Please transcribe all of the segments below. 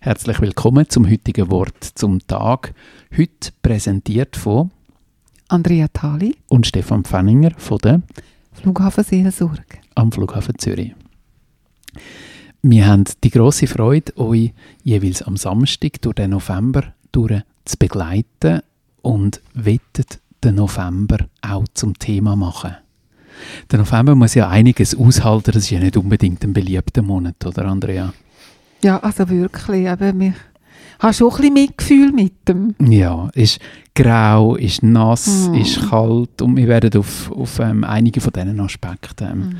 Herzlich willkommen zum heutigen Wort zum Tag. Heute präsentiert von Andrea Thali und Stefan Pfenninger von der Flughafen Seelsorge am Flughafen Zürich. Wir haben die große Freude, euch jeweils am Samstag durch den November durch zu begleiten und wettet den November auch zum Thema machen. Der November muss ja einiges aushalten, das ist ja nicht unbedingt ein beliebter Monat, oder Andrea? Ja, also wirklich, eben, ich habe schon ein bisschen Mitgefühl mit dem. Ja, ist grau, ist nass, Mm. ist kalt und wir werden auf, auf ähm, einige von diesen Aspekten ähm, Mhm.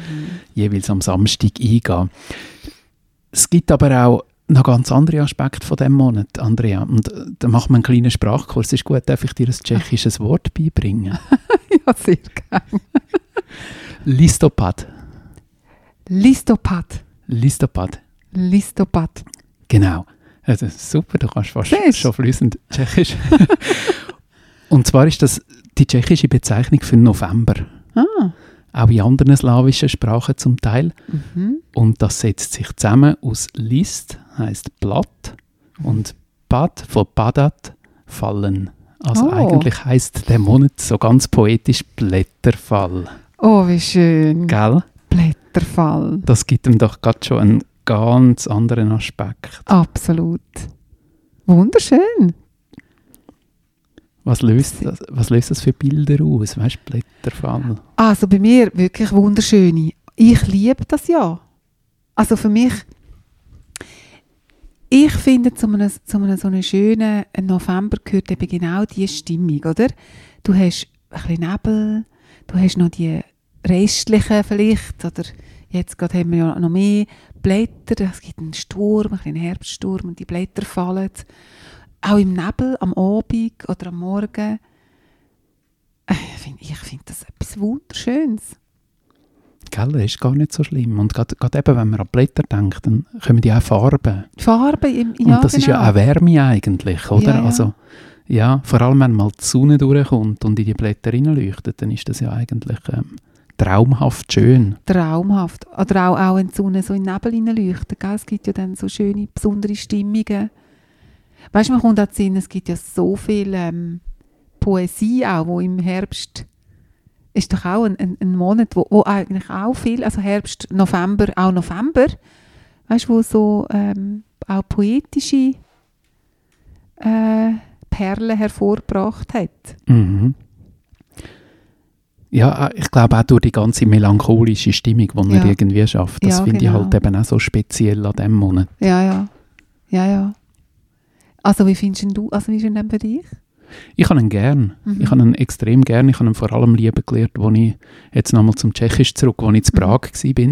jeweils am Samstag eingehen. Es gibt aber auch noch ganz andere Aspekte von diesem Monat, Andrea. Und äh, da machen wir einen kleinen Sprachkurs. Ist gut, darf ich dir ein tschechisches Wort beibringen? ja, sehr gerne. Listopad. Listopad. Listopad. Listopad. Genau. Also, super, du kannst fast Siehst. schon fließend Tschechisch. Und zwar ist das die tschechische Bezeichnung für November. Ah. Auch in anderen slawischen Sprachen zum Teil. Mhm. Und das setzt sich zusammen aus List, heißt Blatt, und Bad von Badat, fallen. Also Oh. eigentlich heißt der Monat so ganz poetisch Blätterfall. Oh, wie schön. Gell? Blätterfall. Das gibt ihm doch gerade schon einen ganz anderen Aspekt. Absolut. Wunderschön. Was löst das, was löst das für Bilder aus? Weißt du, Blätterfall? Also bei mir wirklich wunderschöne. Ich liebe das ja. Also für mich, ich finde, zu einem, zu einem so einem schönen November gehört eben genau diese Stimmung, oder? Du hast ein bisschen Nebel, du hast noch die restlichen vielleicht, oder jetzt gerade haben wir ja noch mehr Blätter, es gibt einen Sturm, ein bisschen Herbststurm und die Blätter fallen. Auch im Nebel, am Abend oder am Morgen. Äh, Ich finde ich find das etwas Wunderschönes. Gell, das ist gar nicht so schlimm. Und gerade eben, wenn man an Blätter denkt, dann kommen die auch Farben. Die Farbe im Und ja, das ist ja genau. auch Wärme eigentlich, oder? Ja, ja. Also, ja, vor allem wenn mal die Sonne durchkommt und in die Blätter hineinleuchtet, dann ist das ja eigentlich ähm, traumhaft schön. traumhaft. Oder auch, auch wenn die Sonne so in den Nebel hineinleuchtet. Es gibt ja dann so schöne, besondere Stimmungen. Weißt du, man kommt auch zu Sinn, es gibt ja so viel ähm, Poesie auch, wo im Herbst ist doch auch ein, ein, ein Monat, wo, wo eigentlich auch viel, also Herbst, November, auch November, weißt du, wo so ähm, auch poetische äh, Perlen hervorgebracht hat. Mhm. Ja, äh, ich glaube auch durch die ganze melancholische Stimmung, die man Ja. irgendwie schafft. Das Ja, finde ich genau. halt eben auch so speziell an diesem Monat. Ja, ja. Ja, ja. Also wie findest du, also wie ist denn bei dich? Ich habe ihn gern. Mhm. Ich habe ihn extrem gern. Ich habe ihn vor allem lieben gelernt, als ich jetzt nochmal zum Tschechisch zurück, als ich in Mhm. Prag war.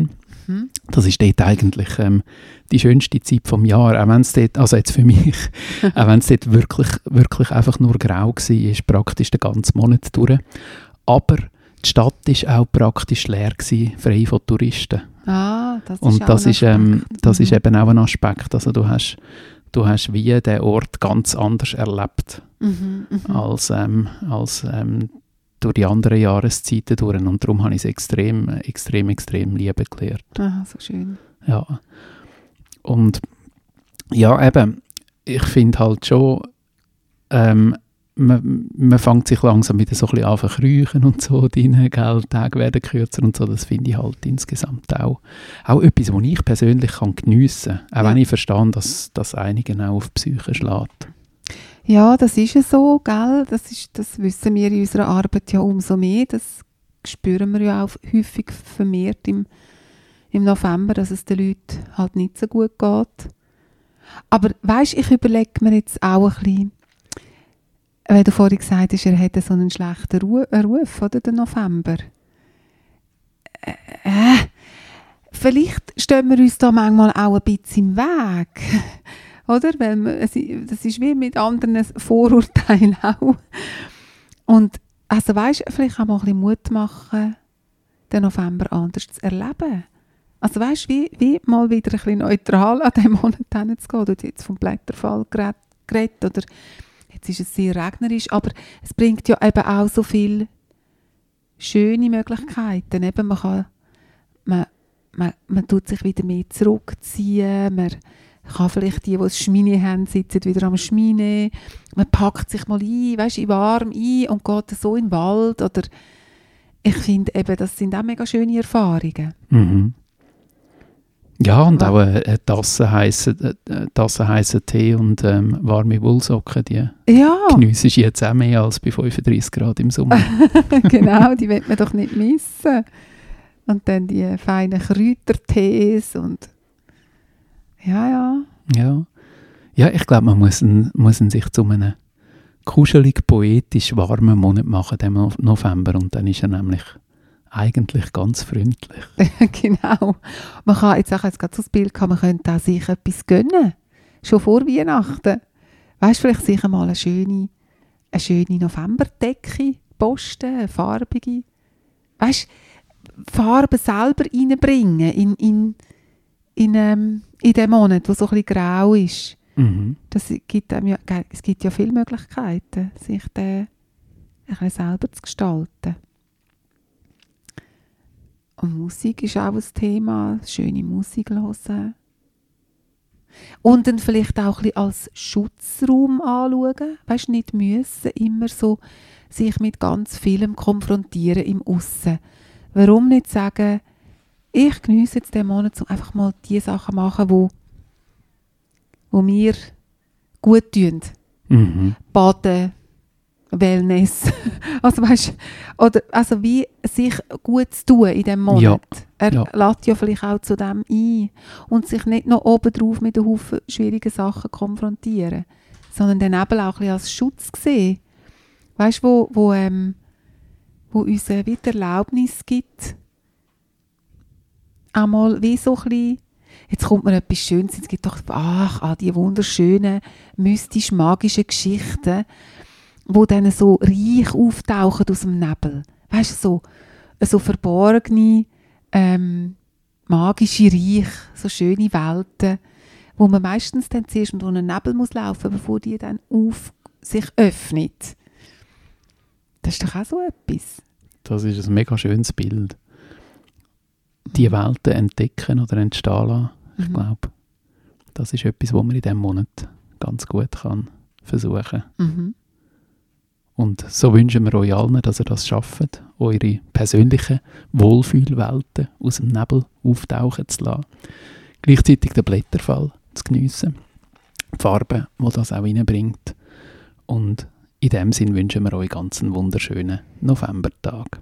Mhm. Das ist dort eigentlich ähm, die schönste Zeit vom Jahr, auch wenn es dort, also jetzt für mich, auch wenn es dort wirklich, wirklich einfach nur grau war, ist praktisch den ganzen Monat durch. Aber die Stadt war auch praktisch leer, gewesen, frei von Touristen. Ah, das ist Und auch das ein ist, ähm, das ist Mhm. eben auch ein Aspekt. Also du hast, du hast wie den Ort ganz anders erlebt Mhm, mhm. als, ähm, als ähm, durch die anderen Jahreszeiten durch. Und darum habe ich es extrem, extrem, extrem lieben gelernt. Ah, so schön. Ja. Und ja, eben, ich finde halt schon, ähm, man, man fängt sich langsam wieder so ein bisschen an zu kriechen und so drin, gell, Tage werden kürzer und so, das finde ich halt insgesamt auch, auch etwas, was ich persönlich kann geniessen kann, auch Ja. wenn ich verstehe, dass das einigen auch auf die Psyche schlägt. Ja, das ist ja so, gell? Das, ist, das wissen wir in unserer Arbeit ja umso mehr. Das spüren wir ja auch häufig vermehrt im, im November, dass es den Leuten halt nicht so gut geht. Aber weißt, ich überlege mir jetzt auch ein bisschen, weil du vorhin gesagt hast, er hätte so einen schlechten äh, Ruf, oder, der November. Äh, äh, vielleicht stehen wir uns da manchmal auch ein bisschen im Weg. Oder? Weil man, das ist wie mit anderen Vorurteilen auch. Und also weißt, vielleicht auch mal ein bisschen Mut machen, den November anders zu erleben. Also weißt, wie, wie mal wieder ein bisschen neutral an diesem Monat hinzugehen. Du hast jetzt vom Blätterfall geredet oder jetzt ist es sehr regnerisch, aber es bringt ja eben auch so viele schöne Möglichkeiten. Eben, man, kann, man, man, man tut sich wieder mehr zurückziehen, man kann vielleicht die, die das Schmine haben, sitzen wieder am Schmine. Man packt sich mal ein, weißt, in warm ein und geht so in den Wald. Oder ich finde das sind auch mega schöne Erfahrungen. Mhm. Ja, und auch eine, Tasse heißen Tee und ähm, warme Wollsocken, die Ja, geniesse ich jetzt auch mehr als bei 35 Grad im Sommer. genau, die will man doch nicht missen. Und dann die feinen Kräutertees und ja, ja. Ja, ja ich glaube, man muss, muss sich zu einem kuschelig, poetisch warmen Monat machen, dem No- November. Und dann ist er nämlich eigentlich ganz freundlich. genau. Man kann jetzt auch jetzt gerade so das Bild gehabt, man könnte auch sich etwas gönnen. Schon vor Weihnachten. Weißt du, vielleicht sich einmal eine schöne, eine schöne Novemberdecke posten, eine farbige. Weißt du, Farben selber reinbringen in, in, in, ähm, in den Monat, wo so ein bisschen grau ist. Mhm. Das gibt einem ja, es gibt ja viele Möglichkeiten, sich den ein bisschen selber zu gestalten. Und Musik ist auch ein Thema, schöne Musik hören. Und dann vielleicht auch ein bisschen als Schutzraum anschauen. Weißt du, nicht müssen immer so sich mit ganz vielem konfrontieren im Aussen. Warum nicht sagen, ich genieße jetzt den Monat, um einfach mal die Sachen zu machen, wo, wo mir gut tun. Mhm. Baden, Wellness. Also weißt, oder also wie sich gut zu tun in diesem Monat. Ja, Er ja. lädt ja vielleicht auch zu dem ein und sich nicht noch obendrauf mit einem Haufen schwierigen Sachen konfrontieren, sondern den eben auch ein bisschen als Schutz sehen. Weißt du, wo, wo, ähm, wo uns wieder Erlaubnis gibt, einmal wie so ein bisschen Jetzt kommt mir etwas Schönes, es gibt doch, ach, all die wunderschönen, mystisch-magischen Geschichten, wo dann so reich auftauchen aus dem Nebel. Weißt du, so, so verborgene, ähm, magische Reich, so schöne Welten, wo man meistens dann zuerst durch einen Nebel muss laufen, bevor die dann auf sich öffnet. Das ist doch auch so etwas. Das ist ein mega schönes Bild. Die Welten entdecken oder entstehen lassen. Ich Mhm. glaube, das ist etwas, was man in diesem Monat ganz gut kann versuchen Mhm. Und so wünschen wir euch allen, dass ihr das schafft, eure persönlichen Wohlfühlwelten aus dem Nebel auftauchen zu lassen. Gleichzeitig den Blätterfall zu geniessen. Die Farbe, die das auch reinbringt. Und in dem Sinn wünschen wir euch ganz einen wunderschönen Novembertag.